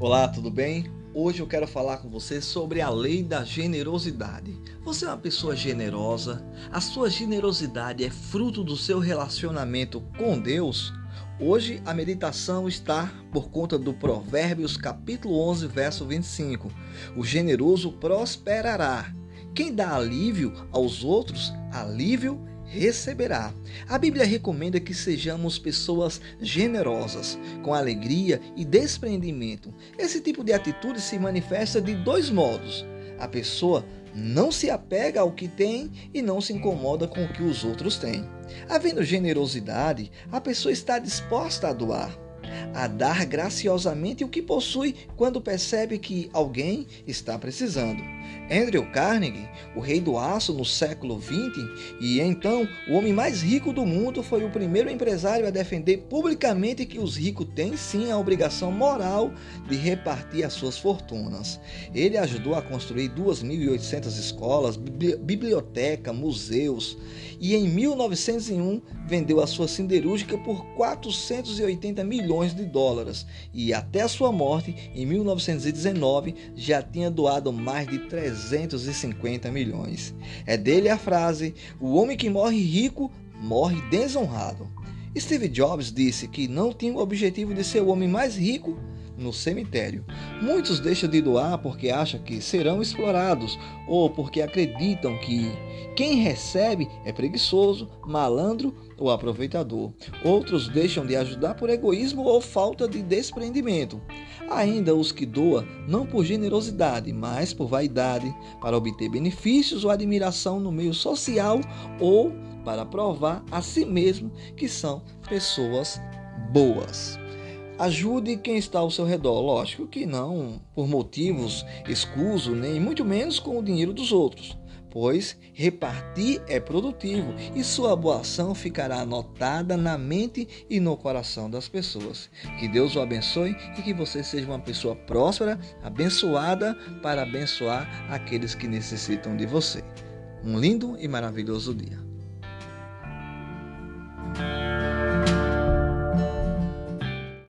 Olá, tudo bem? Hoje eu quero falar com você sobre a lei da generosidade. Você é uma pessoa generosa? A sua generosidade é fruto do seu relacionamento com Deus? Hoje a meditação está por conta do Provérbios capítulo 11, verso 25. O generoso prosperará. Quem dá alívio aos outros, alívio receberá. A Bíblia recomenda que sejamos pessoas generosas, com alegria e desprendimento. Esse tipo de atitude se manifesta de dois modos. A pessoa não se apega ao que tem e não se incomoda com o que os outros têm. Havendo generosidade, a pessoa está disposta a doar a dar graciosamente o que possui quando percebe que alguém está precisando. Andrew Carnegie, o rei do aço no século XX e então o homem mais rico do mundo, foi o primeiro empresário a defender publicamente que os ricos têm sim a obrigação moral de repartir as suas fortunas. Ele ajudou a construir 2.800 escolas, biblioteca, museus e em 1901 vendeu a sua siderúrgica por 480 milhões de dólares e até a sua morte em 1919 já tinha doado mais de 350 milhões. É dele a frase: "O homem que morre rico morre desonrado". Steve Jobs disse que não tinha o objetivo de ser o homem mais rico no cemitério. Muitos deixam de doar porque acham que serão explorados ou porque acreditam que quem recebe é preguiçoso, malandro ou aproveitador. Outros deixam de ajudar por egoísmo ou falta de desprendimento. Ainda os que doam não por generosidade, mas por vaidade, para obter benefícios ou admiração no meio social ou para provar a si mesmo que são pessoas boas. Ajude quem está ao seu redor, lógico que não por motivos escusos, nem muito menos com o dinheiro dos outros, pois repartir é produtivo e sua boa ação ficará anotada na mente e no coração das pessoas. Que Deus o abençoe e que você seja uma pessoa próspera, abençoada para abençoar aqueles que necessitam de você. Um lindo e maravilhoso dia.